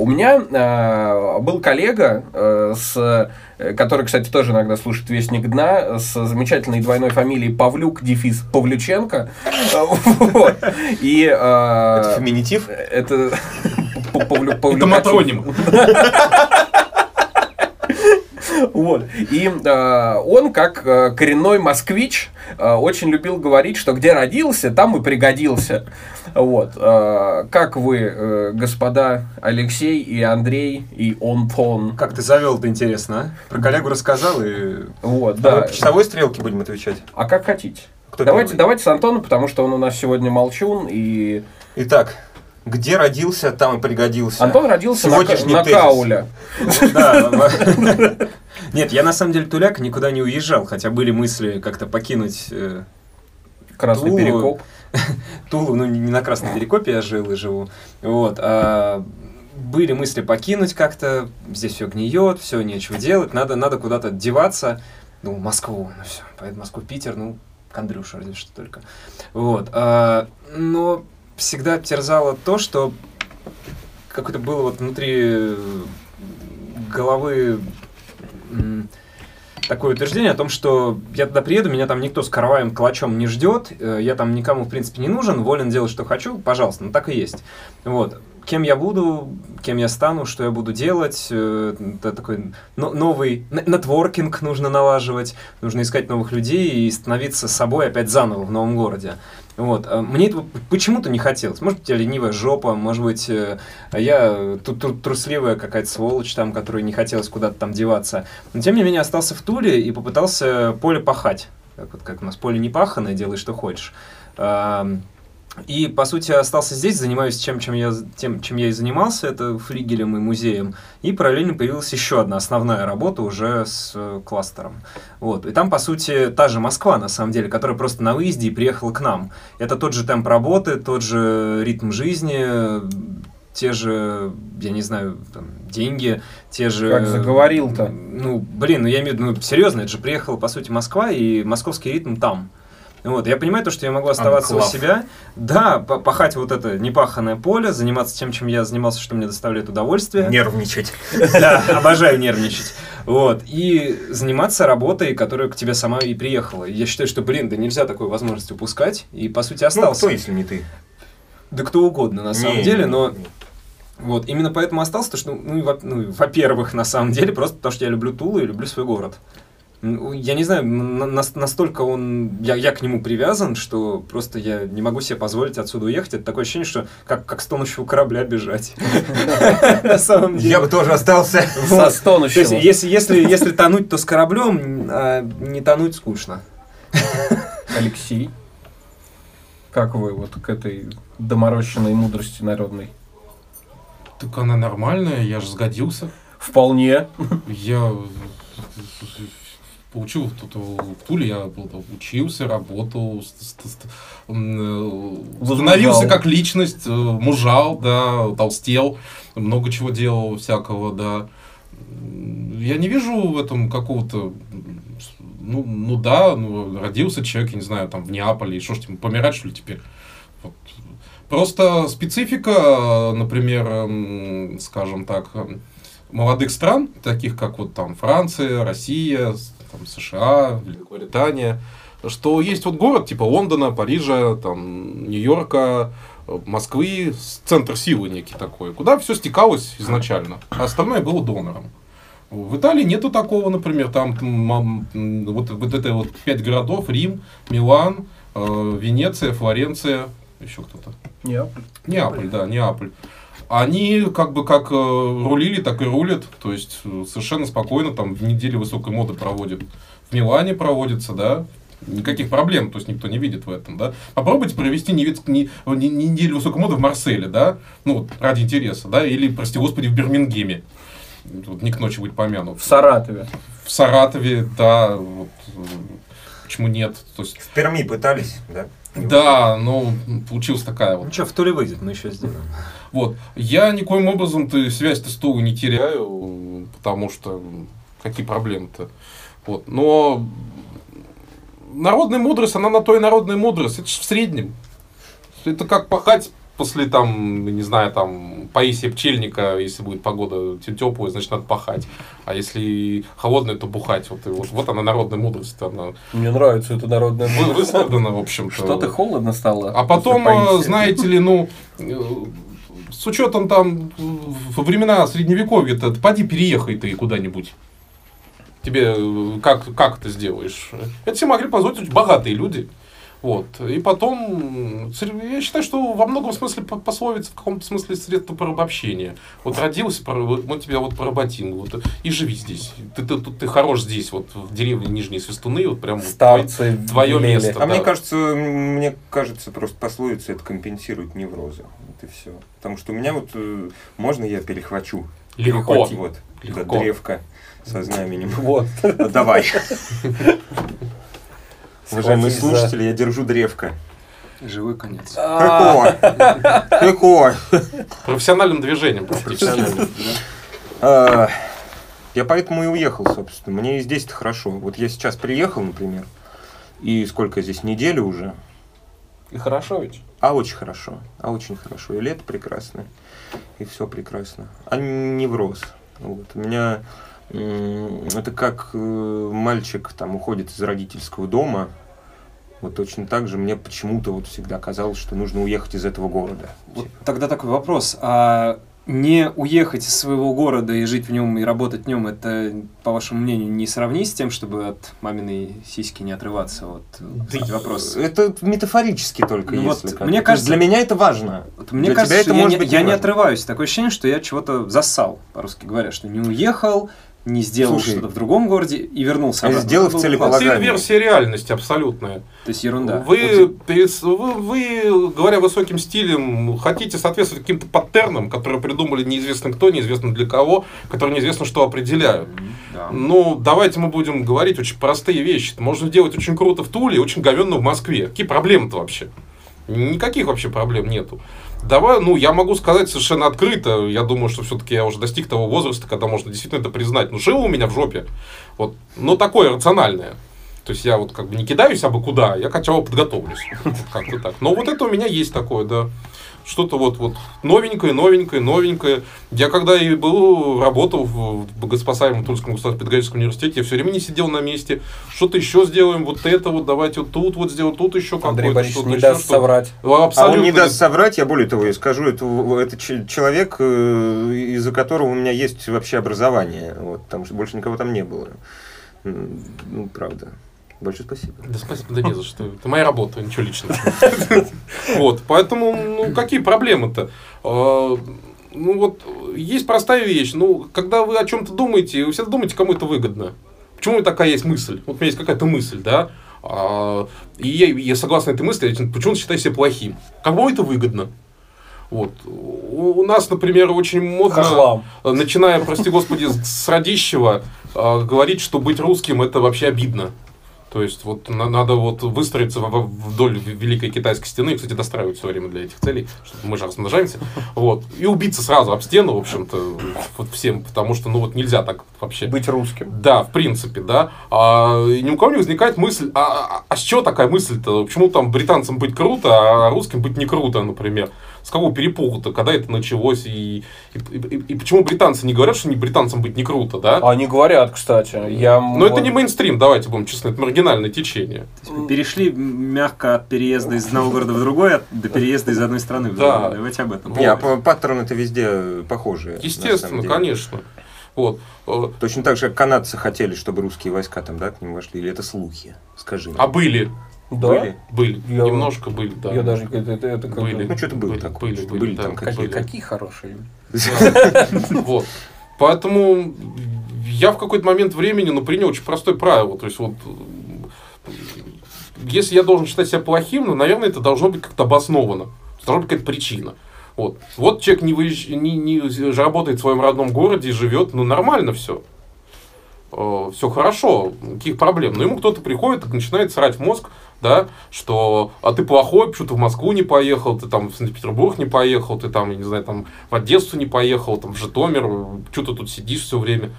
У меня э, был коллега, э, с, э, который, кстати, тоже иногда слушает «Вестник дна», с замечательной двойной фамилией Павлюк, дефис Павлюченко. Вот. И... э, Это феминитив? Это... Павлю- Это матроним. Вот. И э, он, как э, коренной москвич, э, очень любил говорить, что где родился, там и пригодился. Вот. Э, как вы, э, господа Алексей и Андрей и Онтон? Как ты завел это интересно, а? Про коллегу рассказал и... Вот, Да. да. по часовой стрелке будем отвечать. А как хотите. Кто давайте, первый? давайте с Антоном, потому что он у нас сегодня молчун, и Итак, где родился, там и пригодился. Антон родился на, на. Кауле. Да, Нет, я на самом деле туляк никуда не уезжал, хотя были мысли как-то покинуть э, Красный Тулу. перекоп. Тулу, ну не на Красном Перекопе я жил и живу. Вот. а были мысли покинуть как-то, здесь все гниет, все нечего делать, надо, надо куда-то деваться. Ну, Москву, ну все, поеду в Москву, Питер, ну, к Андрюше разве что только. Вот. а, но всегда терзало то, что какое-то было вот внутри э, головы такое утверждение о том, что я туда приеду, меня там никто с караваем калачом не ждет, э, я там никому, в принципе, не нужен, волен делать, что хочу, пожалуйста, ну так и есть. Вот. Кем я буду, кем я стану, что я буду делать, э, это такой но- новый нетворкинг нужно налаживать, нужно искать новых людей и становиться собой опять заново в новом городе. Вот. а Мне этого почему-то не хотелось. Может быть, я ленивая жопа, может быть, э, я тут тру- трусливая какая-то сволочь там, которой не хотелось куда-то там деваться. Но тем не менее остался в Туле и попытался поле пахать. Как, вот, как у нас поле не паханое, делай что хочешь. И, по сути, остался здесь, занимаюсь чем, чем я, тем, чем я и занимался, это флигелем и музеем. И параллельно появилась еще одна основная работа уже с э, кластером. Вот. И там, по сути, та же Москва, на самом деле, которая просто на выезде и приехала к нам. Это тот же темп работы, тот же ритм жизни, те же, я не знаю, там, деньги, те же... Как заговорил-то. Ну, блин, ну я имею в виду, ну, серьезно, это же приехала, по сути, Москва, и московский ритм там. Вот, я понимаю то, что я могу оставаться у Анклав. себя, да, пахать вот это непаханное поле, заниматься тем, чем я занимался, что мне доставляет удовольствие. Нервничать. Да, обожаю нервничать. Вот. И заниматься работой, которая к тебе сама и приехала. Я считаю, что, блин, да нельзя такой возможности упускать. И, по сути, Ну, остался. кто, если не ты? Да кто угодно, на самом Не, деле, не, но... не. Вот, именно поэтому остался, то, что, ну, ну, во-первых, на самом деле, просто потому что я люблю Тулу и люблю свой город. Я не знаю, на- на- настолько он, я, я к нему привязан, что просто я не могу себе позволить отсюда уехать. Это такое ощущение, что как, как с тонущего корабля бежать. На самом деле. Я бы тоже остался. Со То есть, стонущего. если, если, если тонуть, то с кораблем, а не тонуть скучно. Алексей, как вы вот к этой доморощенной мудрости народной? Так она нормальная, я же сгодился. Вполне. Я получил тут в Туле, я был учился, работал, э, становился как личность, э, мужал, да, толстел, много чего делал всякого, да. Я не вижу в этом какого-то, ну, ну да, ну, родился человек, я не знаю, там в Неаполе, и что ж, помирать, что ли, теперь? Вот. Просто специфика, например, скажем так, молодых стран, таких как вот там Франция, Россия, там, США, Великобритания, что есть вот город типа Лондона, Парижа, там, Нью-Йорка, Москвы, центр силы некий такой, куда все стекалось изначально, а остальное было донором. В Италии нету такого, например, там м, м, вот, вот это вот пять городов, Рим, Милан, э, Венеция, Флоренция, еще кто-то. Неаполь. Неаполь, да, Неаполь. Они как бы как э, рулили, так и рулят. То есть э, совершенно спокойно там в неделю высокой моды проводят. В Милане проводится, да. Никаких проблем, то есть никто не видит в этом, да. Попробуйте провести не- не- неделю высокой моды в Марселе, да, ну вот ради интереса, да, или, прости господи, в Бирмингеме. Вот не к ночи будет помянут. В Саратове. В Саратове, да, вот, э, почему нет? То есть, В Перми пытались, да? Да, ну, получилась такая вот Ну что, в Туле выйдет, мы еще сделаем. Вот. Я никоим образом ты связь-то с Тулой не теряю, потому что какие проблемы-то. Вот. Но народная мудрость, она на то и народная мудрость. Это же в среднем. Это как пахать после там, не знаю, там, Паисия Пчельника, если будет погода теплая, значит, надо пахать. А если холодная, то бухать. Вот, и вот, вот она народная мудрость. Она Мне нравится эта народная мудрость. высказана, в общем-то. Что-то холодно стало. А потом, э, знаете ли, ну, э, с учетом там в- во времена средневековья, то поди переехай ты куда-нибудь. Тебе э, как, как это сделаешь? Это все могли позволить богатые люди. Вот. И потом, я считаю, что во многом смысле по- пословица, в каком-то смысле средство порабощения. Вот родился, вот мы тебя вот поработим, вот, и живи здесь. Ты, ты, ты, ты хорош здесь, вот в деревне Нижние Свистуны, вот прям вот Старцы твое велели. место. А Да. мне кажется, мне кажется, просто пословица это компенсирует неврозы. Вот и все. Потому что у меня вот э, можно я перехвачу? Легко. Перехвати, Вот. Легко. Да, древко со знаменем. Вот. Ну, Давай. Уважаемые Схватись за- слушатели, я держу древко. Живой конец. Какой? Какой? Профессиональным движением практически. А, Я поэтому и уехал, собственно. Мне и здесь-то хорошо. Вот я сейчас приехал, например, и сколько здесь, неделю уже, И хорошо ведь. а очень хорошо, а очень хорошо. И лето прекрасное, и все прекрасно. А невроз. Вот. У меня это как э, мальчик там уходит из родительского дома. Вот точно так же мне почему-то вот всегда казалось, что нужно уехать из этого города. Вот тогда такой вопрос. А не уехать из своего города и жить в нем и работать в нем, это, по вашему мнению, не сравнить с тем, чтобы от маминой сиськи не отрываться? Вот кстати, вопрос. Это метафорически только, Ну если вот как. мне кажется- для меня это важно. Вот мне Для кажется, тебя что это я, может не, быть я не отрываюсь. Такое ощущение, что я чего-то зассал, по-русски говоря, что не уехал, не сделал Слушай, что-то в другом городе и вернулся а обратно. Это был целеполагание. Это версия реальности абсолютная. То есть ерунда. Вы, перес- вы, вы, говоря высоким стилем, хотите соответствовать каким-то паттернам, которые придумали неизвестно кто, неизвестно для кого, которые неизвестно что определяют. Да. Ну, давайте мы будем говорить очень простые вещи. Это можно делать очень круто в Туле и очень говенно в Москве. Какие проблемы-то вообще? Никаких вообще проблем нету. Давай, ну, я могу сказать совершенно открыто. Я думаю, что все-таки я уже достиг того возраста, когда можно действительно это признать. Ну, жило у меня в жопе. Вот, но такое рациональное. То есть я вот как бы не кидаюсь абы куда, я хотя бы подготовлюсь. Как-то так. Но вот это у меня есть такое, да. Что-то вот, вот новенькое, новенькое, новенькое. Я когда и был, работал в богоспасаемом Тульском государственном педагогическом университете, я все время не сидел на месте. Что-то еще сделаем, вот это вот, давайте вот тут вот сделаем, тут еще Андрей какое-то, Борисович что-то не еще, даст что-то. соврать. Ну, А Абсолютно. он не даст соврать, я более того, я скажу, это, это человек, э, из-за которого у меня есть вообще образование, вот, потому что больше никого там не было. Ну, правда. Большое спасибо. Да спасибо, да не за что. Это моя работа, ничего личного. Вот, поэтому, ну, какие проблемы-то? А, Ну, вот, есть простая вещь. Ну, когда вы о чем-то думаете, вы всегда думаете, кому это выгодно. Почему такая есть мысль? Вот у меня есть какая-то мысль, да? А, И я, я согласно этой мысли, я почему-то считаю себя плохим. Кому это выгодно? Вот. У у нас, например, очень модно, Хохлам. начиная, прости господи, с Радищева, э, говорить, что быть русским это вообще обидно. То есть вот на- надо вот выстроиться вдоль Великой Китайской стены, кстати, достраивают все время для этих целей, чтобы мы же размножаемся, вот, и убиться сразу об стену, в общем-то, вот всем, потому что, ну вот нельзя так вообще. Быть русским. Да, в принципе, да. А, ни у кого не возникает мысль, а, а, а с чего такая мысль-то? Почему там британцам быть круто, а русским быть не круто, например? С какого перепугу-то, когда это началось? И, и, и- и почему британцы не говорят, что не британцам быть не круто, да? Они говорят, кстати. Я Но это не мейнстрим, давайте будем честны, это маргинальное течение. Перешли мягко от переезда из одного города в другой, до переезда из одной страны в Да. другую. Давайте об этом. Не, а па- паттерны-то везде похожие. Естественно, конечно. Вот. Э, Точно так же, как канадцы хотели, чтобы русские войска там, да, к ним вошли. Или это слухи? Скажи мне. А были, Да? Были? были, Я- немножко были, да. Я даже... Это, это, это как- Были. Ну, что-то было Были, такое. были, были, были там как Какие, были. какие хорошие. Вот. Поэтому я в какой-то момент времени ну, принял очень простое правило. То есть, вот, э, если я должен считать себя плохим, ну, наверное, это должно быть как-то обосновано. Должна быть какая-то причина. Вот, вот человек не, выезж... не, не работает в своем родном городе и живет, ну, нормально все. Все хорошо, никаких проблем. Но ему кто-то приходит и начинает срать в мозг, да, что а ты плохой, почему ты в Москву не поехал, ты там в Санкт-Петербург не поехал, ты там, я не знаю, там в Одессу не поехал, там в Житомир, что ты тут сидишь все время.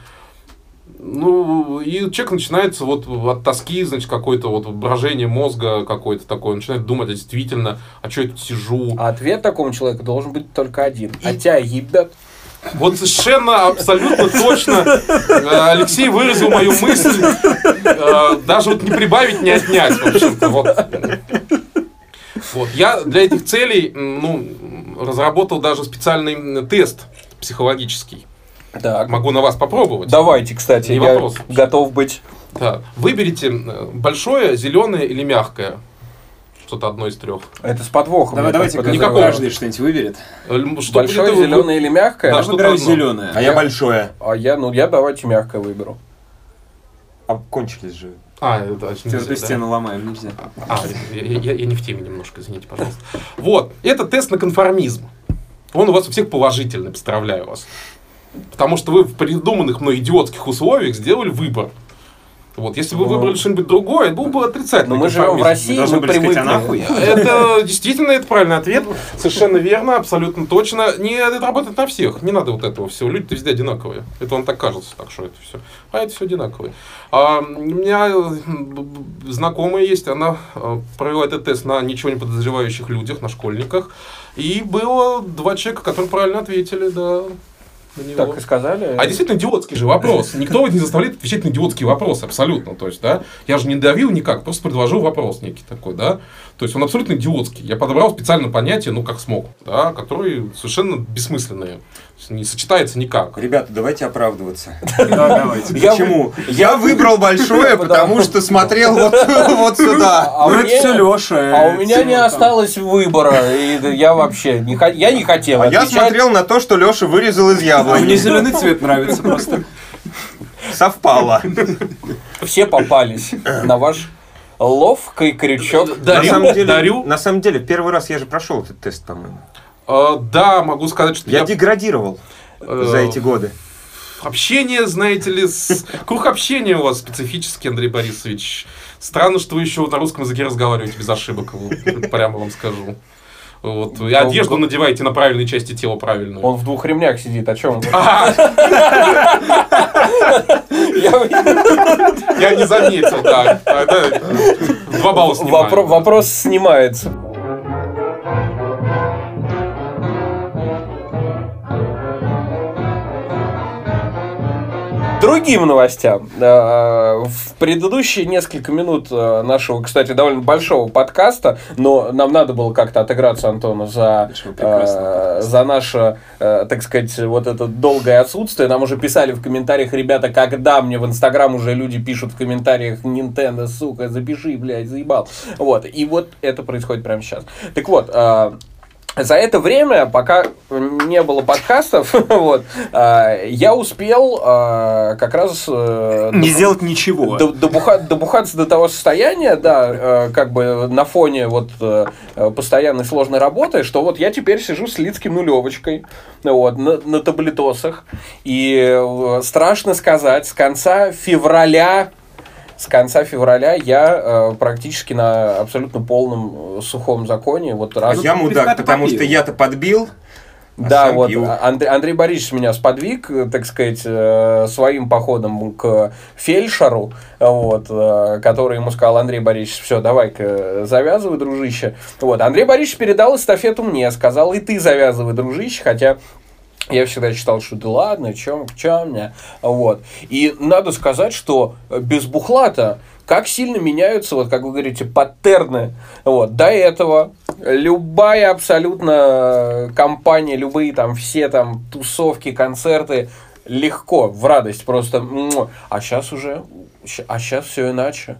Ну, и человек начинается вот от тоски, значит, какое-то вот брожение мозга какое-то такое, начинает думать, а действительно, а что я тут сижу? А ответ такому человеку должен быть только один. А тебя ебят. Вот совершенно, абсолютно точно э, Алексей выразил мою мысль. Э, Даже вот не прибавить, не отнять, в общем-то. Вот. Вот. Я для этих целей ну, разработал даже специальный тест психологический. Так. Могу на вас попробовать. Давайте, кстати, Не я вопрос. готов быть. Да. Выберите э, большое, зеленое или мягкое. Что-то одно из трех. Это с подвохом. Давай, давайте Никакого. каждый что-нибудь выберет. М, Что Большое, зеленое или мягкое? Да, Я выбираю зеленое. А я большое. А я, ну, я давайте мягкое выберу. А кончились же. А, это нельзя, Твердую да? стену ломаем, нельзя. А, я, я- я не в теме немножко, извините, пожалуйста. Вот, это тест на конформизм. Он у вас у всех положительный, поздравляю вас. Потому что вы в придуманных мной идиотских условиях сделали выбор. Вот, если бы вы Ну. выбрали что-нибудь другое, это был бы отрицательный Но мы живем в. России, мы сказать, привыкли. а? Это действительно это правильный ответ. Совершенно верно, абсолютно точно. Не, это работает на всех. Не надо вот этого всего. Люди-то везде одинаковые. Это вам так кажется, так что это все. А это все одинаковые. А, у меня э, знакомая есть, она э, провела этот тест на ничего не подозревающих людях, на школьниках. И было два человека, которые правильно ответили, да. На него. Так и сказали. А действительно идиотский же вопрос. Никто не заставляет отвечать на идиотские вопросы, абсолютно. То есть, да, я же не давил никак, просто предложил вопрос некий такой, да. То есть он абсолютно идиотский. Я подобрал специально понятие, ну как смог, да, которые совершенно бессмысленные. Не сочетается никак. Ребята, давайте оправдываться. Да, давайте. Я Почему? Я выбрал большое, потому что смотрел вот вот сюда. А у Ну, это меня- все Леша. А у меня не осталось выбора, и я вообще не, я не хотел А я смотрел на то, что Леша вырезал из А мне яблони. зеленый цвет нравится просто. Совпало. Все попались на ваш ловкий крючок. На Дарю, самом деле, дарю. на самом деле, первый раз я же прошел этот тест, по-моему. А, да, могу сказать, что Я я, деградировал э, за эти годы. Общение, знаете ли, с... круг общения у вас специфический, Андрей Борисович. Странно, что вы еще на русском языке разговариваете без ошибок, вот, прямо вам скажу. Вот. И одежду надеваете на правильной части тела правильную. Он в двух ремнях сидит, о чем? Я не заметил, да. Два балла снимаю. Вопро- Вопрос снимается. Другим новостям. Э, В предыдущие несколько минут э, нашего, кстати, довольно большого подкаста, но нам надо было как-то отыграться Антону за, э, за наше, так сказать, вот это долгое отсутствие. Нам уже писали в комментариях, ребята, когда мне в Инстаграм уже люди пишут в комментариях, Nintendo, сука, запиши, блядь, заебал. Вот, и вот это происходит прямо сейчас. Так вот, за это время, пока не было подкастов, вот, э, я успел э, как раз... э, Не сделать ничего. до- добуха- добухаться до того состояния, да, э, как бы на фоне вот э, постоянной сложной работы, что вот я теперь сижу с Лицким нулевочкой, вот, на, на таблетосах, и страшно сказать, с конца февраля с конца февраля я э, практически на абсолютно полном э, сухом законе. Вот А раз... я пивка мудак, потому что я-то подбил. а Да, вот а- Андрей, Андрей Борисович меня сподвиг, э, так сказать, э, своим походом к фельдшеру, вот, который ему сказал, Андрей Борисович, все, давай-ка завязывай, дружище. Вот, Андрей Борисович передал эстафету мне, сказал, и ты завязывай, дружище, хотя я всегда считал, что да ладно, чем, чем мне. Вот. И надо сказать, что без бухлата как сильно меняются, вот как вы говорите, паттерны. Вот. До этого любая абсолютно компания, любые там все там тусовки, концерты, легко, в радость, просто. А сейчас уже, а сейчас все иначе.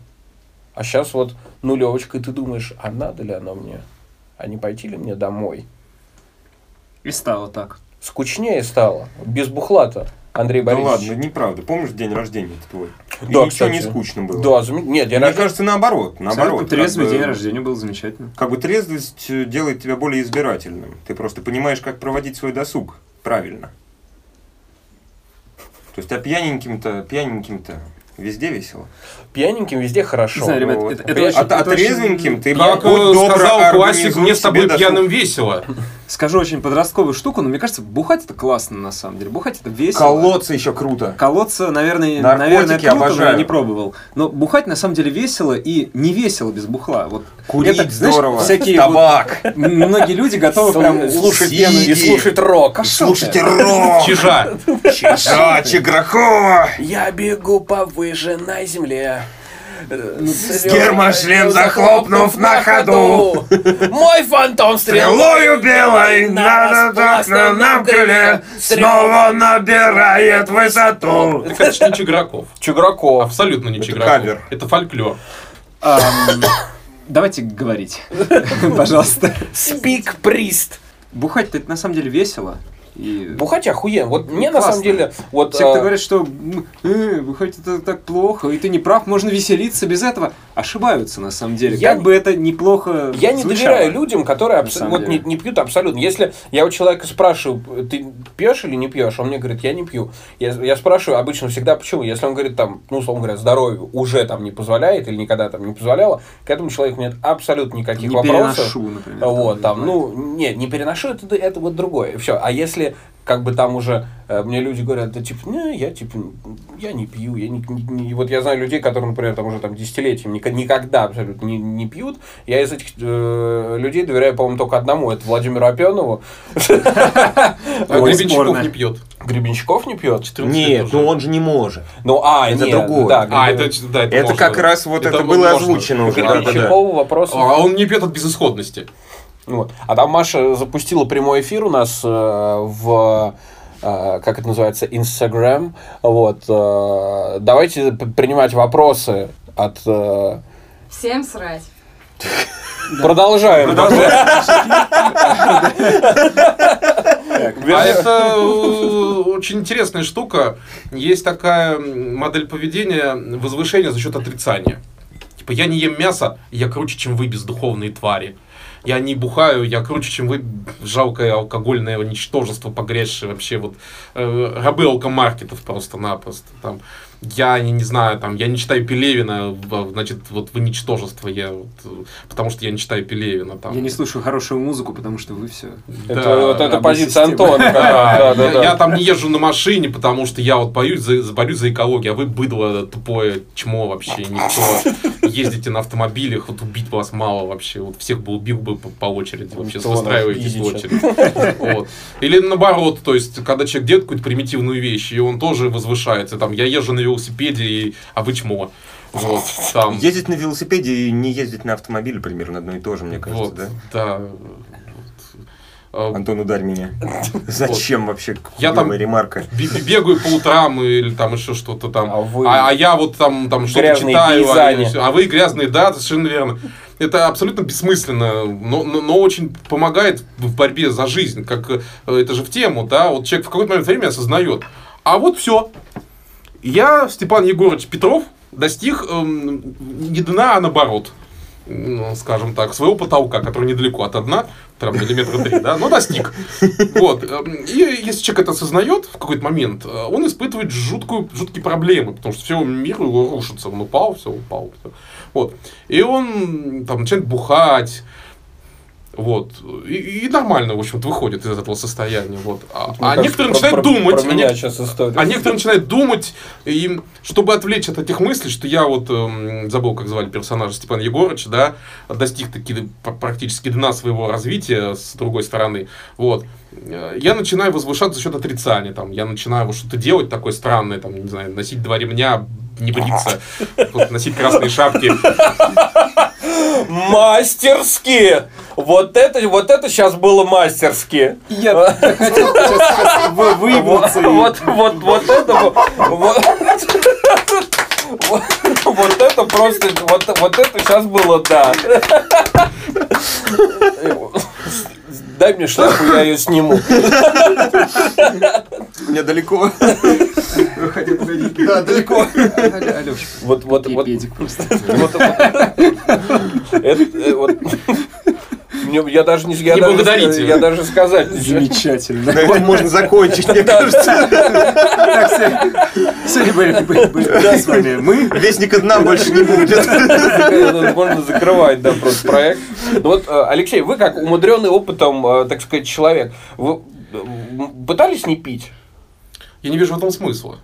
А сейчас вот нулевочка, и ты думаешь, а надо ли оно мне? А не пойти ли мне домой? И стало так. Скучнее стало, без бухлата, Андрей Да Борисович. ладно, неправда. Помнишь день рождения твой? И Да, ничего кстати. не скучно было. Да, зам- нет, день Мне рождения- кажется, наоборот. Наоборот. Абсолютно трезвый как бы- день рождения был замечательно. Как бы трезвость э, делает тебя более избирательным. Ты просто понимаешь, как проводить свой досуг правильно. То есть, а пьяненьким-то, пьяненьким-то везде весело. Пьяненьким везде хорошо. Не знаю, ребят, Вот. это- это а очень- а это очень- трезвеньким ты Как сказал классик, мне с тобой себе досуг. пьяным весело. Скажу очень подростковую штуку, но мне кажется, бухать это классно на самом деле. Бухать это весело. Колодцы еще круто. Колодца, наверное, Наркотики наверное, круто, но я обожаю. не пробовал. Но бухать на самом деле весело и не весело без бухла. Вот Курить это, знаешь, здорово. всякие Табак. вот- многие люди готовы прям слушать пену и слушать рок. Пошел Слушайте рок. Чижа. Чижа, Чигракова. Я бегу по выжженной земле. С гермошлем захлопнув на ходу. Мой фантом стрелой Стрелою белой на нам крыле снова набирает высоту. Это, конечно, не Чиграков. Чуграков. Абсолютно не Чиграков. Это фольклор. Давайте говорить, пожалуйста. Спик Прист. Бухать-то это на самом деле весело. И Бухать охуенно. Вот мне на Классно. самом деле... Вот, Все, кто а, говорят, что э, бухать это так плохо, и ты не прав, можно веселиться без этого, ошибаются на самом деле. Я как бы это неплохо Я не звучало. доверяю людям, которые абс- вот не, деле. не пьют абсолютно. Если я у человека спрашиваю, ты пьешь или не пьешь, он мне говорит, я не пью. Я, я спрашиваю обычно всегда, почему. Если он говорит, там, ну, условно говоря, здоровье уже там не позволяет или никогда там не позволяло, к этому человеку нет абсолютно никаких Не вопросов. переношу, например. Вот, там, да. ну, нет, не переношу, это, это вот другое. Все. А если как бы там уже э, мне люди говорят, да типа, не, я типа, я не пью, я не, не- не-». вот я знаю людей, которые, например, там уже там десятилетиями никогда абсолютно не, не пьют. Я из этих э, людей доверяю, по-моему, только одному, это Владимиру Опенову. А Гребенщиков не пьет. Гребенщиков не пьет. 14 лет Нет, ну он же не может. Ну, а, Это другое. Да, А, это, да, это, Это как раз вот это, было озвучено уже. Гребенщикову вопрос. А он не пьет от безысходности. Вот. А там Маша запустила прямой эфир у нас э, в э, как это называется, Instagram. Вот. э, давайте принимать вопросы от... э, Всем срать. Продолжаем. А это очень интересная штука. Есть такая модель поведения возвышения за счет отрицания. Типа, я не ем мясо, я круче, чем вы, бездуховные твари. Я не бухаю, я круче, чем вы, жалкое алкогольное ничтожество, погрязшее вообще вот э, рабы алкомаркетов просто-напросто. Там, я не, не знаю, там, я не читаю Пелевина, значит, вот вы ничтожество, я вот, потому что я не читаю Пелевина. Там. Я не слушаю хорошую музыку, потому что вы все. Это, Да, вот это рабочая позиция система. Антона. Да, Да, да, я, да. я там не езжу на машине, потому что я вот боюсь за, за- борюсь за экологию, а вы быдло тупое чмо вообще, никто. Ездите на автомобилях, вот убить вас мало вообще, вот всех бы убил бы по, по очереди, вообще выстраиваетесь в очередь. Вот. Или наоборот, то есть, когда человек делает какую-то примитивную вещь, и он тоже возвышается, там, я езжу на велосипеде, и- а вы чмо. Вот, там. Ездить на велосипеде и не ездить на автомобиле примерно одно и то же, мне кажется, Вот, да? да. Антон, ударь меня. Зачем вообще Я там- ремарка? бе- бе- бегаю по утрам или там еще что-то там. А вы- А, а я вот там, там что-то читаю, а, а вы грязные, да, совершенно верно. Это абсолютно бессмысленно, но, но, но очень помогает в борьбе за жизнь. Как э, это же в тему, да. Вот человек в какой-то момент времени осознает. А вот все. Я, Степан Егорович Петров, достиг эм, не дна, а наоборот. Ну, скажем так, своего потолка, который недалеко от дна, прям миллиметра три, да, но достиг. Вот. эм, И если человек это осознает в какой-то момент, э, он испытывает жуткую, жуткие проблемы, потому что все мир его рушится. Он упал, все, упал. всё. Вот. И он там начинает бухать, вот. И, и нормально, в общем-то, выходит из этого состояния. Вот. А, а Мне некоторые кажется, начинают про- думать. Про а меня не- сейчас история. а некоторые начинают думать, и, чтобы отвлечь от этих мыслей, что я вот, эм, забыл, как звали персонажа Степана Егорыча, да, достиг таки практически дна своего развития с другой стороны, вот, Э, я начинаю возвышаться за счет отрицания, там, я начинаю вот что-то делать такое странное, там, не знаю, носить два ремня, не бриться, носить красные шапки. Мастерски! Вот это, вот это сейчас было мастерски. Я хотел сейчас выебнуться. Вот, вот, вот это, вот, вот, вот, вот это просто, вот, вот это сейчас было, да. Дай мне шляпу, я ее сниму. Мне далеко. Погоди. Да, далеко. Вот, вот, вот, просто. вот, вот. Вот. Мне- Я даже не, я Не даже, благодарите. я даже сказать. Замечательно. На этом можно закончить, мне кажется. Сегодня- были- с вами мы. Вестника дна больше не будет. Можно закрывать, да, просто проект. Ну вот, э, Алексей, вы как умудренный опытом, э, так сказать, человек, вы пытались не пить? Я не вижу в этом смысла.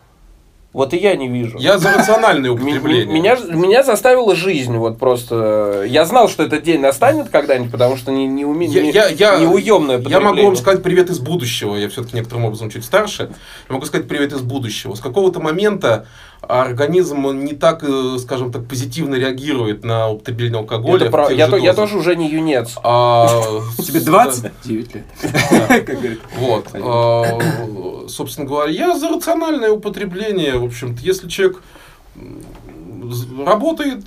Вот и я не вижу. Я за рациональное употребление. Меня, меня заставила жизнь, вот просто. Я знал, что этот день настанет когда-нибудь, потому что не, не, уме... Я- не- я- я- неуемное Я могу вам сказать привет из будущего. Я все-таки некоторым образом чуть старше. Я могу сказать привет из будущего. С какого-то момента организм он не так, э, скажем так, позитивно реагирует на употребление алкоголя. Это в про- тех я, то- я тоже уже не юнец. А, Тебе с- 29 лет. да. Как говорит. Вот. А, Собственно говоря, я за рациональное употребление. В общем-то, если человек работает,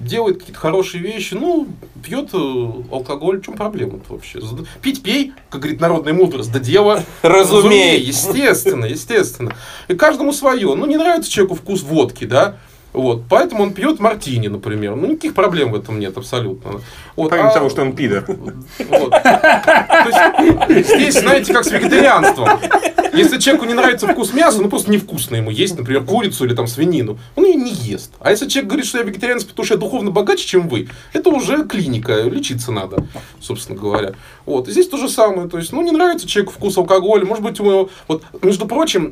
делает какие-то хорошие вещи, ну, пьет э, алкоголь, в чем проблема-то вообще? Пить пей, как говорит народная мудрость, да дело Разумей. Естественно, естественно. И каждому свое. Ну, не нравится человеку вкус водки, да? Вот, поэтому он пьет мартини, например. Ну, никаких проблем в этом нет абсолютно. Вот, Помимо а- того, что он пидор. вот. То есть, здесь, знаете, как с вегетарианством. Если человеку не нравится вкус мяса, ну просто невкусно ему есть, например, курицу или там свинину, он ее не ест. А если человек говорит, что я вегетарианец, потому что я духовно богаче, чем вы, это уже клиника, лечиться надо, собственно говоря. Вот, и здесь то же самое, то есть, ну, не нравится человеку вкус алкоголя, может быть, у него, вот, между прочим,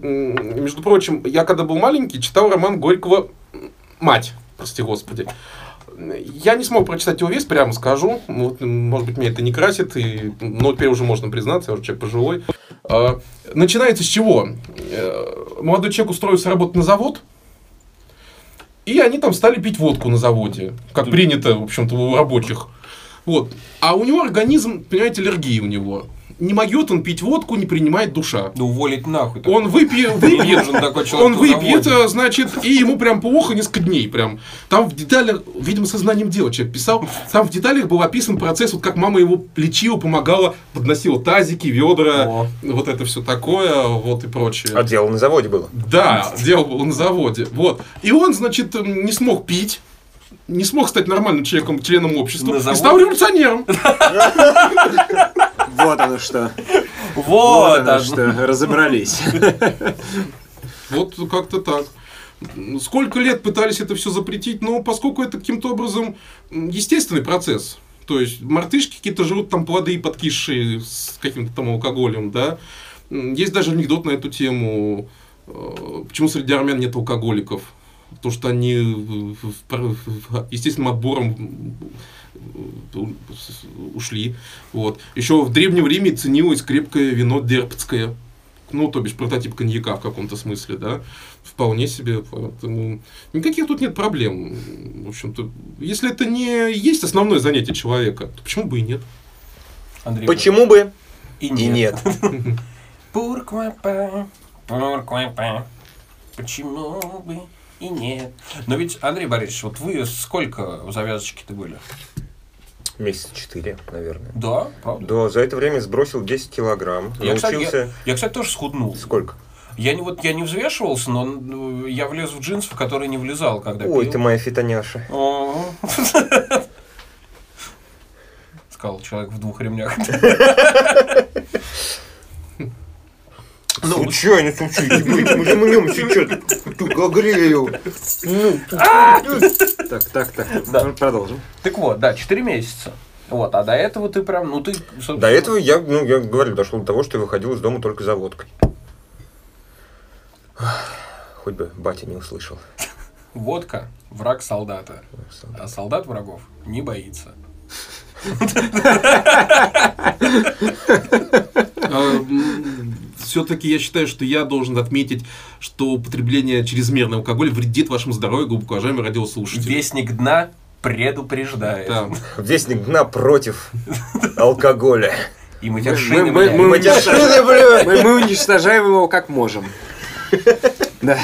между прочим, я когда был маленький, читал роман Горького «Мать», прости господи. Я не смог прочитать его весь, прямо скажу. Вот, может быть, меня это не красит, и, но теперь уже можно признаться, я уже человек пожилой. А, Начинается с чего? Э, Молодой человек устроился работать на завод, и они там стали пить водку на заводе, как принято, в общем-то, у рабочих. Вот. А у него организм, понимаете, аллергия у него. Не могет он пить водку, не принимает душа. Да уволить нахуй. Он выпьет, выпьет, такой он выпьет, значит, и ему прям плохо несколько дней прям. Там в деталях, видимо, сознанием дела человек писал, там в деталях был описан процесс, вот как мама его лечила, помогала, подносила тазики, ведра, О. вот это все такое, вот и прочее. А дело на заводе было. Да, дело было на заводе. Вот. И он, значит, м, не смог пить, не смог стать нормальным человеком, членом общества, и стал революционером. Вот оно что. Вот, оно что. Разобрались. Вот как-то так. Сколько лет пытались это все запретить, но поскольку это каким-то образом естественный процесс, то есть мартышки какие-то живут там плоды подкисшие с каким-то там алкоголем, да. Есть даже анекдот на эту тему, э, почему среди армян нет алкоголиков. То, что они естественным отбором ушли. Вот. Еще в Древнем Риме ценилось крепкое вино дербцкое. Ну, то бишь прототип коньяка в каком-то смысле, да. Вполне себе. Поэтому никаких тут нет проблем. В общем-то, если это не есть основное занятие человека, то почему бы и нет? Андрей, Почему бы И и нет. нет? Пурквапа, пурквапа. Почему бы и нет? Но ведь, Андрей Борисович, вот вы сколько в завязочке-то были? Месяца четыре, наверное. Да, правда? Да, за это время сбросил 10 килограмм. Я, кстати, Научился... я, я, кстати, тоже схуднул. Сколько? Я не, вот, я не взвешивался, но ну, я влез в джинсы, в которые не влезал, когда Ой, пил. ты моя фитоняша. Сказал человек в двух ремнях. Ну, чё, ну что, мы замнем сейчас. Тут огрею. Ну, Так, так, так. Ну, Продолжим. Так вот, да, 4 месяца. Вот, а до этого ты прям, ну ты, собственно, До этого я, ну, я говорю, дошел до того, что я выходил из дома только за водкой. Хоть бы батя не услышал. водка враг солдата, а солдат врагов не боится. Все-таки я считаю, что я должен отметить, что употребление чрезмерного алкоголя вредит вашему здоровью, глубоко уважаемые радиослушатели. Вестник дна предупреждает. Да. Вестник дна против алкоголя. И Мы- матершины, мы- мы- блядь! Мы, мы уничтожаем его как можем. Да.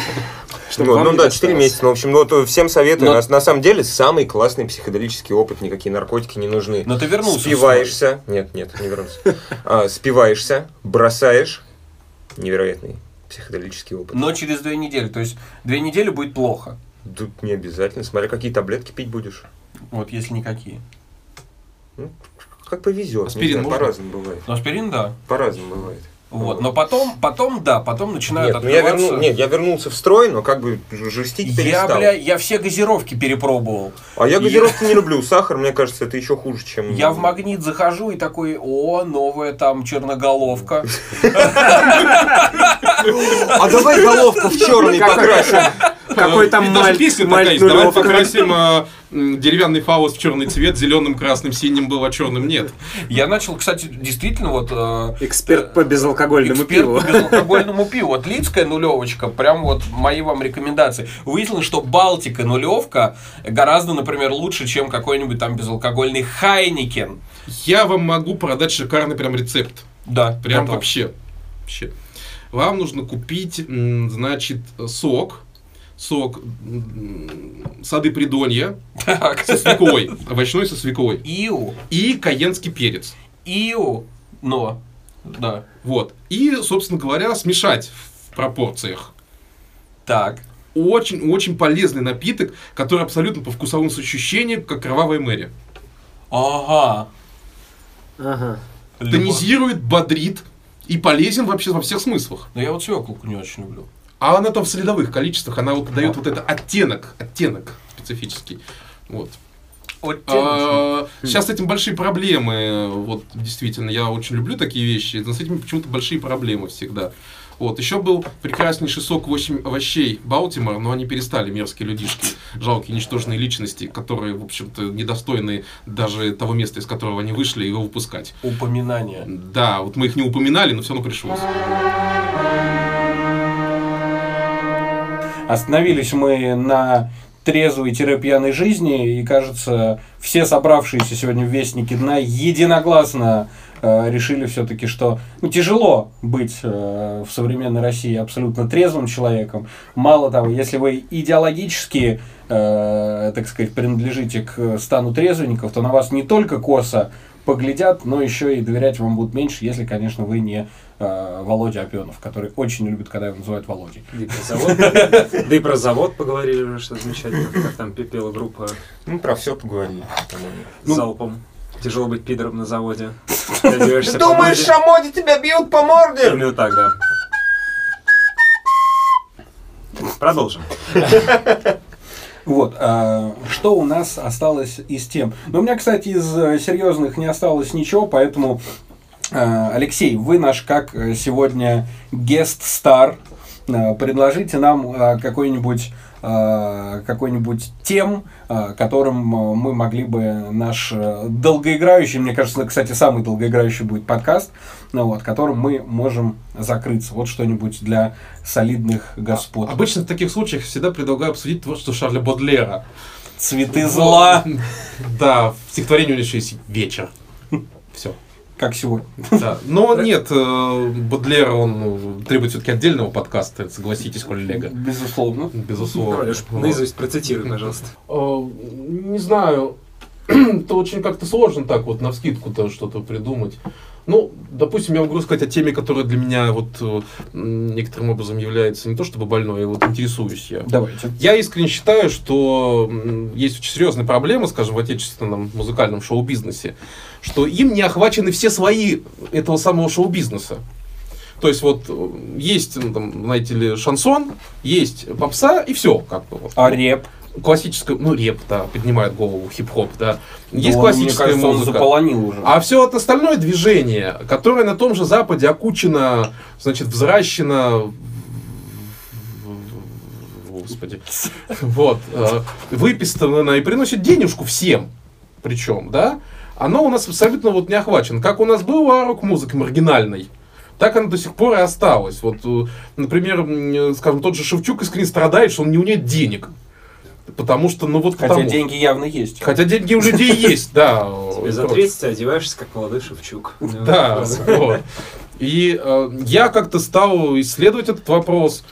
Чтобы ну не да, досталось. 4 месяца. Ну, в общем, ну, то всем советую. Но- На, на самом деле, самый классный психоделический опыт. Никакие наркотики не нужны. Но ты вернулся. Спиваешься. Нет, нет, не вернулся. А, Спиваешься, бросаешь. Невероятный психоделический опыт. Но через две недели. То есть две недели будет плохо. Тут не обязательно. Смотря какие таблетки пить будешь. Вот если никакие. Как повезет. Аспирин можно? По-разному бывает. Ну, аспирин, да. По-разному бывает. Вот. Но потом, потом, да, потом начинают Нет, ну я, открываться... верну, нет, я вернулся в строй, но как бы жестить Я, перестал. бля, я все газировки перепробовал. А я Я- газировки не люблю. Сахар, мне кажется, это еще хуже, чем... Я в магнит захожу и такой, о, новая там черноголовка. А давай головку в черный покрасим. Какой там такая есть. Давай покрасим э, деревянный фаус в черный цвет, зеленым, красным, синим был, а черным нет. Я начал, кстати, действительно, вот... э, Эксперт по безалкогольному Эксперт пиву. по безалкогольному пиву. Вот Лицкая нулевочка, прям вот мои вам рекомендации. Выяснилось, что Балтика нулевка гораздо, например, лучше, чем какой-нибудь там безалкогольный Heineken. Я вам могу продать шикарный прям рецепт. Да, Прям готов. вообще. Вообще. Вам нужно купить, значит, сок. Сок сады придонья Так. со свеклой. Овощной со свеклой. Иу, И каенский перец. иу, но, да. Вот. И, собственно говоря, смешать в пропорциях. Так. Очень, очень полезный напиток, который абсолютно по вкусовым ощущениям, как кровавая Мэри. Ага. Ага. Тонизирует, бодрит и полезен вообще во всех смыслах. Но я вот свеклку не очень люблю. А она там в следовых количествах, она вот дает вот этот оттенок, оттенок специфический. Вот. А, Сейчас с этим большие проблемы. Вот действительно, я очень люблю такие вещи, но с этим почему-то большие проблемы всегда. Вот. Еще был прекраснейший сок 8 овощей Балтимор, но они перестали, мерзкие людишки, жалкие, ничтожные личности, которые, в общем-то, недостойны даже того места, из которого они вышли, его выпускать. Упоминание. Да, вот мы их не упоминали, но все равно пришлось. Остановились мы на трезвой-пьяной жизни, и, кажется, все собравшиеся сегодня в Вестнике Дна единогласно э, решили все-таки, что ну, тяжело быть э, в современной России абсолютно трезвым человеком. Мало того, если вы идеологически, э, так сказать, принадлежите к стану трезвенников, то на вас не только косо поглядят, но еще и доверять вам будут меньше, если, конечно, вы не э, Володя Опенов, который очень любит, когда его называют Володей. Да и про завод. Да и про завод поговорили уже, что замечательно. Как там пела группа Ну, про все поговорили. с залпом. Тяжело быть пидором на заводе. Ты Думаешь, Шамоди тебя бьют по морде? Именно так, да. Продолжим. Вот, а, что у нас осталось из тем? Ну, у меня, кстати, из э, серьезных не осталось ничего, поэтому, Алексей, вы наш как э, сегодня гест-стар, э, предложите нам э, какой-нибудь э, какой-нибудь тем, э, которым э, мы могли бы наш э, долгоиграющий, мне кажется, кстати, самый долгоиграющий будет подкаст, ну, вот, которым мы можем закрыться. Вот что-нибудь для солидных господ. Обычно в таких случаях всегда предлагаю обсудить творчество Шарля Бодлера. Цветы зла, Да, в стихотворении у него еще есть вечер. Все. Как сегодня. Да. Но нет, э, Бодлер, он ну, требует все-таки отдельного подкаста, согласитесь, коллега. Безусловно. Безусловно. Давай, Лёш, Вот. наизусть процитируй, пожалуйста. Э, Не знаю, это очень как-то сложно так вот на то что-то придумать. Ну, допустим, я могу сказать о теме, которая для меня вот э, некоторым образом является не то чтобы больной, а вот интересуюсь я. Давайте. Я искренне считаю, что есть очень серьезная проблема, скажем, в отечественном музыкальном шоу-бизнесе, что им не охвачены все слои этого самого шоу-бизнеса. То есть вот э, есть, ну, там, знаете ли, шансон, есть попса и все, как бы. Вот. А реп? Классическая, ну, реп, да, поднимает голову, хип-хоп, да. Есть Ну, он, классическая мне кажется, он музыка. заполонил уже. А все это остальное движение, которое на том же Западе окучено, значит, взращено... Господи. Вот. э, Выписано и приносит денежку всем. Причем, да? Оно у нас абсолютно вот не охвачено. Как у нас была рок-музыка маргинальной, так она до сих пор и осталась. Вот, э, например, м, скажем, тот же Шевчук искренне страдает, что он не у нет денег. Потому что, ну вот Хотя потому- деньги явно есть. Хотя деньги у людей есть, да. Тебе за 30 одеваешься, как молодой Шевчук. Да, вот. И э, я как-то стал исследовать этот вопрос,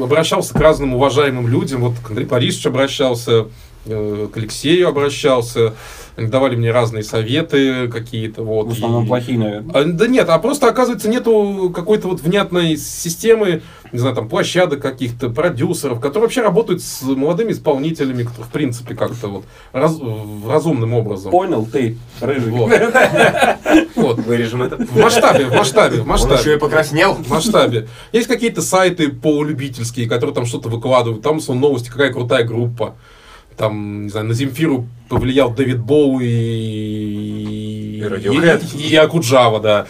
обращался к разным уважаемым людям, вот к Андрею Борисовичу обращался, э, к Алексею обращался, давали мне разные советы какие-то. Вот, В основном и- плохие, наверное. А, Да нет, а просто, оказывается, нету какой-то вот внятной системы, не знаю, там, площадок каких-то, продюсеров, которые вообще работают с молодыми исполнителями, которые, в принципе, как-то вот раз- разумным образом. Понял ты, рыжий. Вот. Вот. Вырежем это. В масштабе, в масштабе, в Он еще и масштабе. покраснел. В масштабе. Есть какие-то сайты полулюбительские, которые там что-то выкладывают. Там sont новости, какая крутая группа. Там, не знаю, на Земфиру повлиял Дэвид Боуи и... И. И, и Акуджава, да.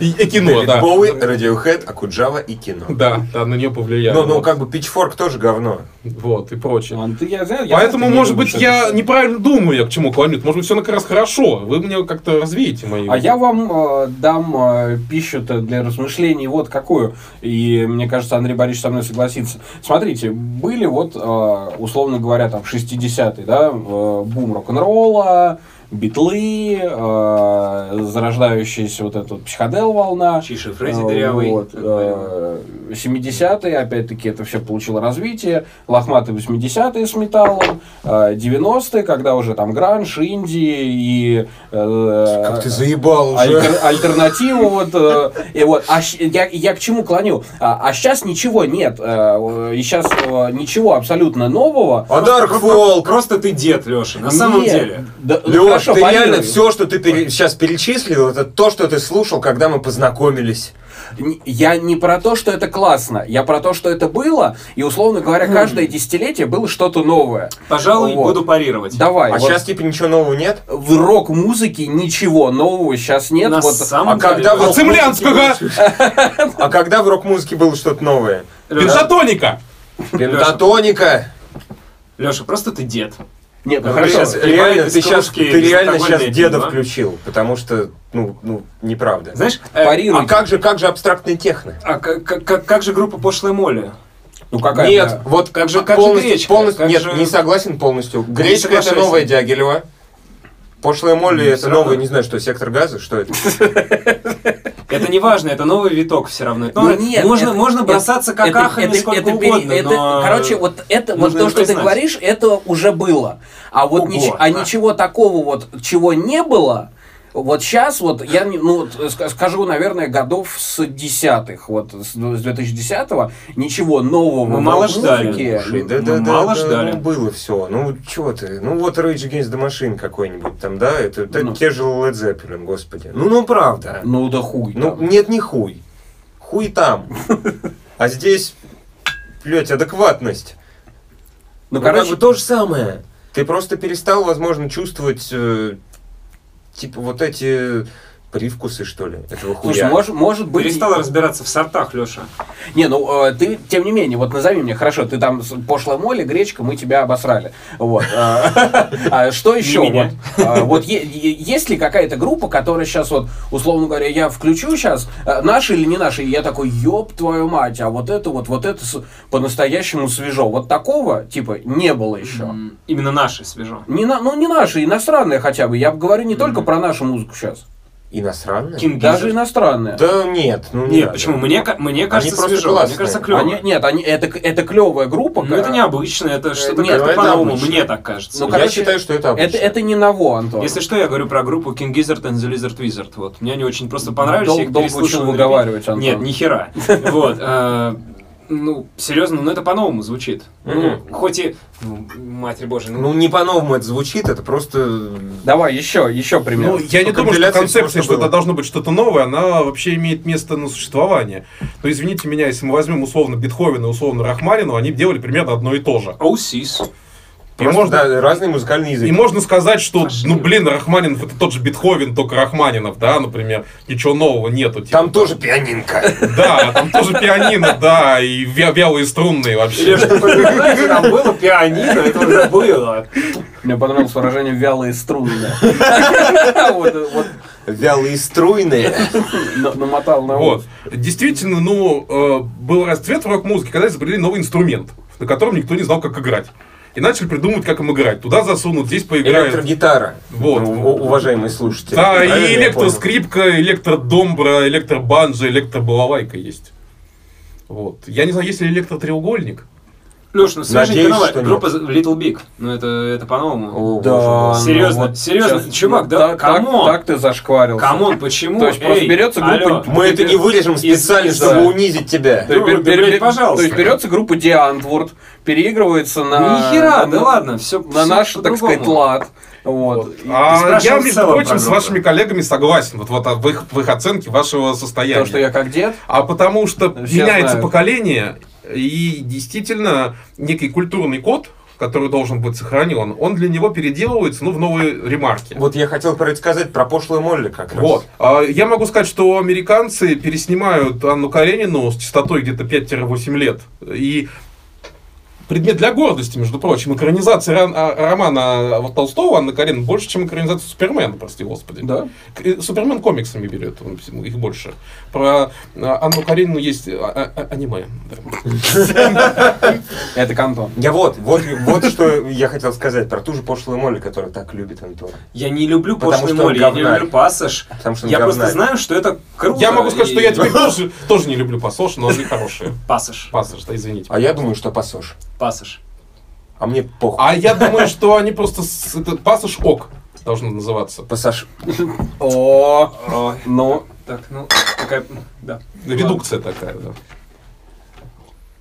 И, и кино, Дэвид да. Боуи, Radiohead, Акуджава и кино. Да, да, на нее повлияли. Ну, ну, Вот. как бы Pitchfork тоже говно. Вот, и прочее. А, ты- я знаю, я Поэтому, может быть, я это. неправильно думаю, я к чему клоню. Может быть, все как раз хорошо. Вы мне как-то развеете мои... А я вам э, дам э, пищу-то для размышлений вот какую. И мне кажется, Андрей Борисович со мной согласится. Смотрите, были вот, э, условно говоря, там 60-е, да, э, бум рок-н-ролла, битлы, э, зарождающаяся вот эта вот психодел-волна. Чиши Фредди Э, дырявый. вот, э, 70-е, опять-таки, это все получило развитие. Лохматые 80-е с металлом. э, 90-е, когда уже там гранж, инди и... э, Как ты заебал уже. Альтер- альтернативу вот, э, и вот а я, я к чему клоню а, сейчас ничего нет э, и сейчас ничего абсолютно нового А Dark Folk? Просто ты дед, Леша, на самом Нет. деле. Да, ну, Леш, хорошо, ты парирую. реально все, что ты сейчас перечислил, это то, что ты слушал, когда мы познакомились. Я не про то, что это классно, я про то, что это было, и, условно говоря, каждое десятилетие было что-то новое. Пожалуй, Вот. буду парировать. Давай, А вот сейчас типа ничего нового нет? в рок-музыке ничего нового сейчас нет. На вот, самом а когда деле, вы- От Цемлянского! А когда в рок-музыке было что-то новое? Пентатоника! Пентатоника. Леша, просто ты дед. Нет, ну Ну, хорошо. сейчас- Реально, ты сейчас, ты реально сейчас деда пиво. включил, потому что, ну, ну, неправда. Знаешь, э, Парируйте. А как же, как же абстрактные техно? а как, как- как- как же группа Пошлая Молли? Ну какая? Нет, бля? вот Как же- как же полностью, гречка? полностью- Как нет, же- не согласен полностью. Гречка это новая Дягилева. Пошлая Молли Ну, это новый, не знаю, что, сектор газа, что это? Это не важно, это новый виток все равно. Это Ну, новый- нет, можно, это- можно это- бросаться какахами это- сколько это угодно, это- но... Короче, вот это, вот то, что ты говоришь, это уже было. А вот Ого, нич- а ничего такого вот, чего не было, вот сейчас вот я ну, ска- скажу, наверное, годов с десятых, вот с ну, с 2010-го, ничего нового Мы в мало ждали. Слушай, да, ну, да, да, мало да, ждали. ну, было все. Ну, что ты? Ну, вот Rage Against the Machine какой-нибудь там, да? Это, это Ну. те же Led Zeppelin, господи. Ну, ну, правда. Ну да хуй. Ну, там. нет, не хуй. Хуй там. А здесь, блядь, адекватность. Ну, Ну, короче, как бы то же самое. Ты просто перестал, возможно, чувствовать, э, типа, вот эти привкусы, что ли, этого хуя. слушай, мож- может быть... Перестал разбираться в сортах, Леша. Не, ну э, ты, тем не менее, вот назови мне, хорошо, ты там пошлая моли, гречка, мы тебя обосрали. Вот. А, а Что еще? Вот А, есть ли какая-то группа, которая сейчас вот, условно говоря, я включу сейчас, наши или не наши, я такой, ёб твою мать, а вот это вот, вот это по-настоящему свежо. Вот такого, типа, не было еще. Именно наши свежо. Не ну, не наши, иностранные хотя бы. Я говорю не только про нашу музыку сейчас. Иностранные? King Даже Gizzard. иностранные. Да нет, ну не Нет, надо. почему? Мне, мне кажется, просто свежо. Мне кажется, клево. Они, нет, они, это, это клевая группа. Ну, это необычно, это что-то нет, это по-новому, мне так кажется. Ну, я короче, считаю, что это обычно. Это, это не ново, Антон. Если что, я говорю про группу King Gizzard and the Lizard Wizard. Вот. Мне они очень просто понравились, Дол- я их долго учил выговаривать, Антон. Нет, ни хера. Вот. Э, Ну, серьезно, ну это по-новому звучит. Ну, Мгм. хоть и... ну, Матерь Божья, ну... Ну, не по-новому это звучит, это просто... Давай, еще, еще пример. Ну, я не По думаю, что концепция, что что это было. должно быть что-то новое, она вообще имеет место на существование. Но извините меня, если мы возьмем условно Бетховена и условно Рахманину, они делали примерно одно и то же. Оу, сис. И просто, можно, да, разные музыкальные языки. и можно сказать, что, ну блин, Рахманинов это тот же Бетховен, только Рахманинов, да, например. Ничего нового нету. типа. Там тоже пианинка. Да, там тоже пианино, да, и вя- вялые струнные вообще. Там было пианино, это уже было. Мне понравилось выражение «вялые струны». Вот, вот, Вялые струйные. на- намотал на Вот. Действительно, ну, э, был расцвет в рок-музыке, когда изобрели новый инструмент, на котором никто не знал, как играть. И начали придумывать, как им играть. Туда засунут, здесь поиграют. Электрогитара. Вот. Ну, уважаемые слушатели. Да, Правильно и электроскрипка, электродомбра, электробанджа, электробалалайка есть. Вот. Я не знаю, есть ли электротреугольник. Леш, ну свеженькая Надеюсь, новая что нет. группа Little Big. Ну это, это по-новому. О, боже мой. Серьезно, вот серьезно, щас- чувак, ну, да, так, так- come on. Так ты зашкварился. Come on, почему? То есть просто Эй, берется группа- алло. Мы это не вырежем специально, из- чтобы да. унизить тебя. То есть, Ну, бер- да, бер- блядь, бер- пожалуйста. то есть берется группа Диантворд, переигрывается на... Ни хера, на- да ладно, все На наш, так сказать, лад. Вот. А Ты спрашивал я, в между прочим, про с вашими коллегами согласен вот, вот, а, в, их, в их оценке вашего состояния. То, что я как дед. А потому что Все меняется знают. поколение, и действительно некий культурный код, который должен быть сохранен, он для него переделывается ну, в новые ремарки. Вот я хотел сказать, про пошлую Молли как раз. Вот. А, Я могу сказать, что американцы переснимают Анну Каренину с частотой где-то 5-8 лет. И предмет для гордости, между прочим, экранизация ран- а, романа вот Толстого Анны Каренина больше, чем экранизация Супермена, прости господи. Да. Э, Супермен комиксами берет, он их больше. Про а, Анну Каренину есть а, а, аниме. да. Это Кантон. Я вот, вот, вот что я хотел сказать про ту же пошлую Молли, которую так любит Антон. Я не люблю он моли, я не люблю пассаж. Потому что он Я просто знаю, что это круто. Я могу сказать, что я теперь тоже, тоже не люблю пассаж, но они хорошие. Пассаж. Пассаж, да, извините. А я думаю, что пассаж. Пассаж. А мне похуй. А я думаю, что они просто... с- Это пассаж ок должно называться. Пассаж. О, ну, Так, ну, какая... Да. Редукция такая, да.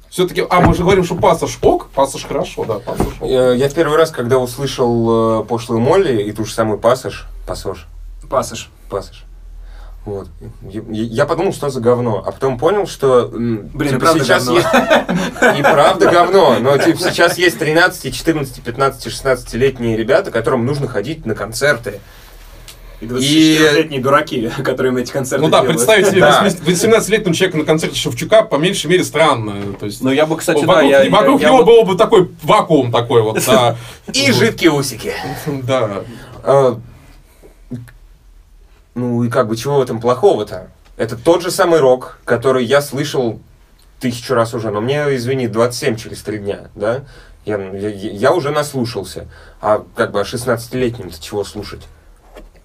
Все-таки, а мы же говорим, что пассаж ок, пассаж хорошо, да, пассаж ок. Э, Я в первый раз, когда услышал э, пошлую Молли и ту же самую пассаж, пассаж, Пассаж. пассаж, вот, я, я подумал, что за говно, а потом понял, что Блин, типа, правда сейчас говно. есть и правда говно, но типа сейчас есть 13, 14, 15, 16 летние ребята, которым нужно ходить на концерты. И 24-летние дураки, которые на эти концерты Ну да, делают. представить себе Да. 18-летнего человека на концерте Шевчука по меньшей мере странно. То есть, ну я бы, кстати, да, вокруг, я, я- вокруг я него бы- был бы такой вакуум такой вот, да. И жидкие усики. Да. Ну и как бы чего в этом плохого-то? Это тот же самый рок, который я слышал тысячу раз уже, но мне, извини, 27 через три дня, да? Я, я, я уже наслушался. А как бы а 16-летним-то чего слушать?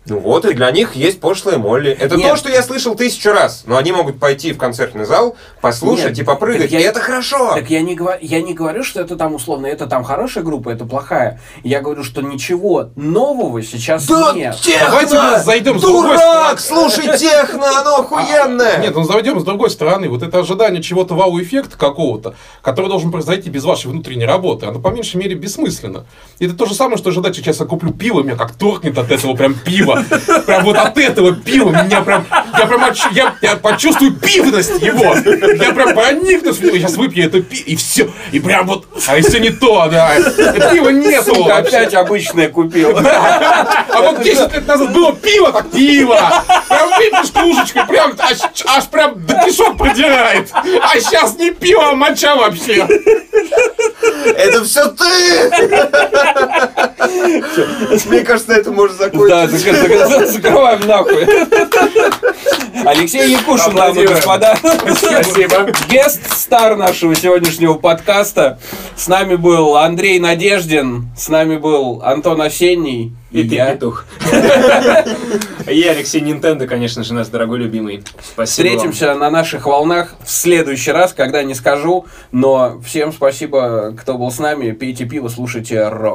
Ну вот, и для них есть пошлая Молли. Это Нет. то, что я слышал тысячу раз. Но они могут пойти в концертный зал, послушать Нет, и попрыгать. так я- И это хорошо. Так я не, говорю, я не говорю, что это там условно, это там хорошая группа, это плохая. Я говорю, что ничего нового сейчас Да, нет. техно! Давайте мы зайдем с другой Дурак! стороны. Слушай, техно, оно охуенное! Нет, ну зайдем с другой стороны. Вот это ожидание чего-то вау-эффекта какого-то, который должен произойти без вашей внутренней работы, оно по меньшей мере бессмысленно. И это то же самое, что ожидать, что сейчас я куплю пиво, меня как торкнет от этого прям пива. Прям вот от этого пива меня прям, я прям отчу- я, я почувствую пивность его. Я прям проникнусь в него, сейчас выпью это пиво, и все. И прям вот, а если не то, да. Пива нету Сука, опять обычное купил. А вот 10 лет назад было пиво, так пиво. Прям выпьешь кружечкой, прям аж, аж прям до кишок продирает. А сейчас не пиво, а моча вообще. Это все ты! Мне кажется, на этом можно Да, закончить. зак- зак- закрываем нахуй. Алексей Якушин, дамы и господа. Спасибо. Гест-стар нашего сегодняшнего подкаста. С нами был Андрей Надеждин, с нами был Антон Осенний. И ты, я. петух. Я Алексей Нинтендо, конечно же, наш дорогой любимый. Спасибо вам. Встретимся на наших волнах в следующий раз, когда не скажу. Но всем спасибо, кто был с нами. Пейте пиво, слушайте рок.